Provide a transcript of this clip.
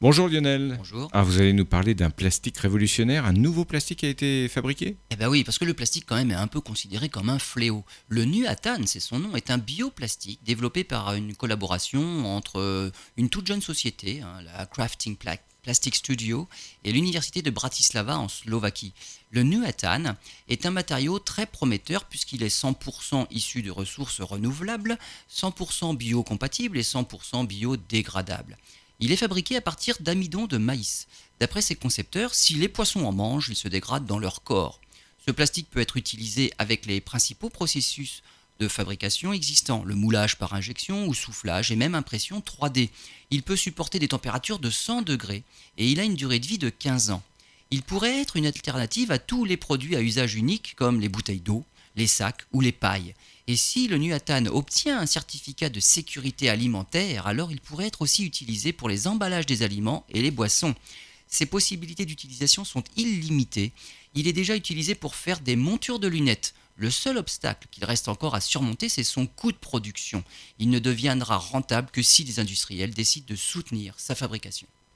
Bonjour Lionel. Bonjour. Ah, vous allez nous parler d'un plastique révolutionnaire, un nouveau plastique a été fabriqué? Eh ben oui, parce que le plastique quand même est un peu considéré comme un fléau. Le Nuatan, c'est son nom, est un bioplastique développé par une collaboration entre euh, une toute jeune société, hein, la Crafting Pla- Plastic Studio, et l'université de Bratislava en Slovaquie. Le Nuatan est un matériau très prometteur puisqu'il est 100% issu de ressources renouvelables, 100% biocompatible et 100% biodégradable. Il est fabriqué à partir d'amidon de maïs. D'après ses concepteurs, si les poissons en mangent, ils se dégradent dans leur corps. Ce plastique peut être utilisé avec les principaux processus de fabrication existants, le moulage par injection ou soufflage et même impression 3D. Il peut supporter des températures de 100 degrés et il a une durée de vie de 15 ans. Il pourrait être une alternative à tous les produits à usage unique comme les bouteilles d'eau, les sacs ou les pailles. Et si le Nuatan obtient un certificat de sécurité alimentaire, alors il pourrait être aussi utilisé pour les emballages des aliments et les boissons. Ses possibilités d'utilisation sont illimitées. Il est déjà utilisé pour faire des montures de lunettes. Le seul obstacle qu'il reste encore à surmonter, c'est son coût de production. Il ne deviendra rentable que si les industriels décident de soutenir sa fabrication.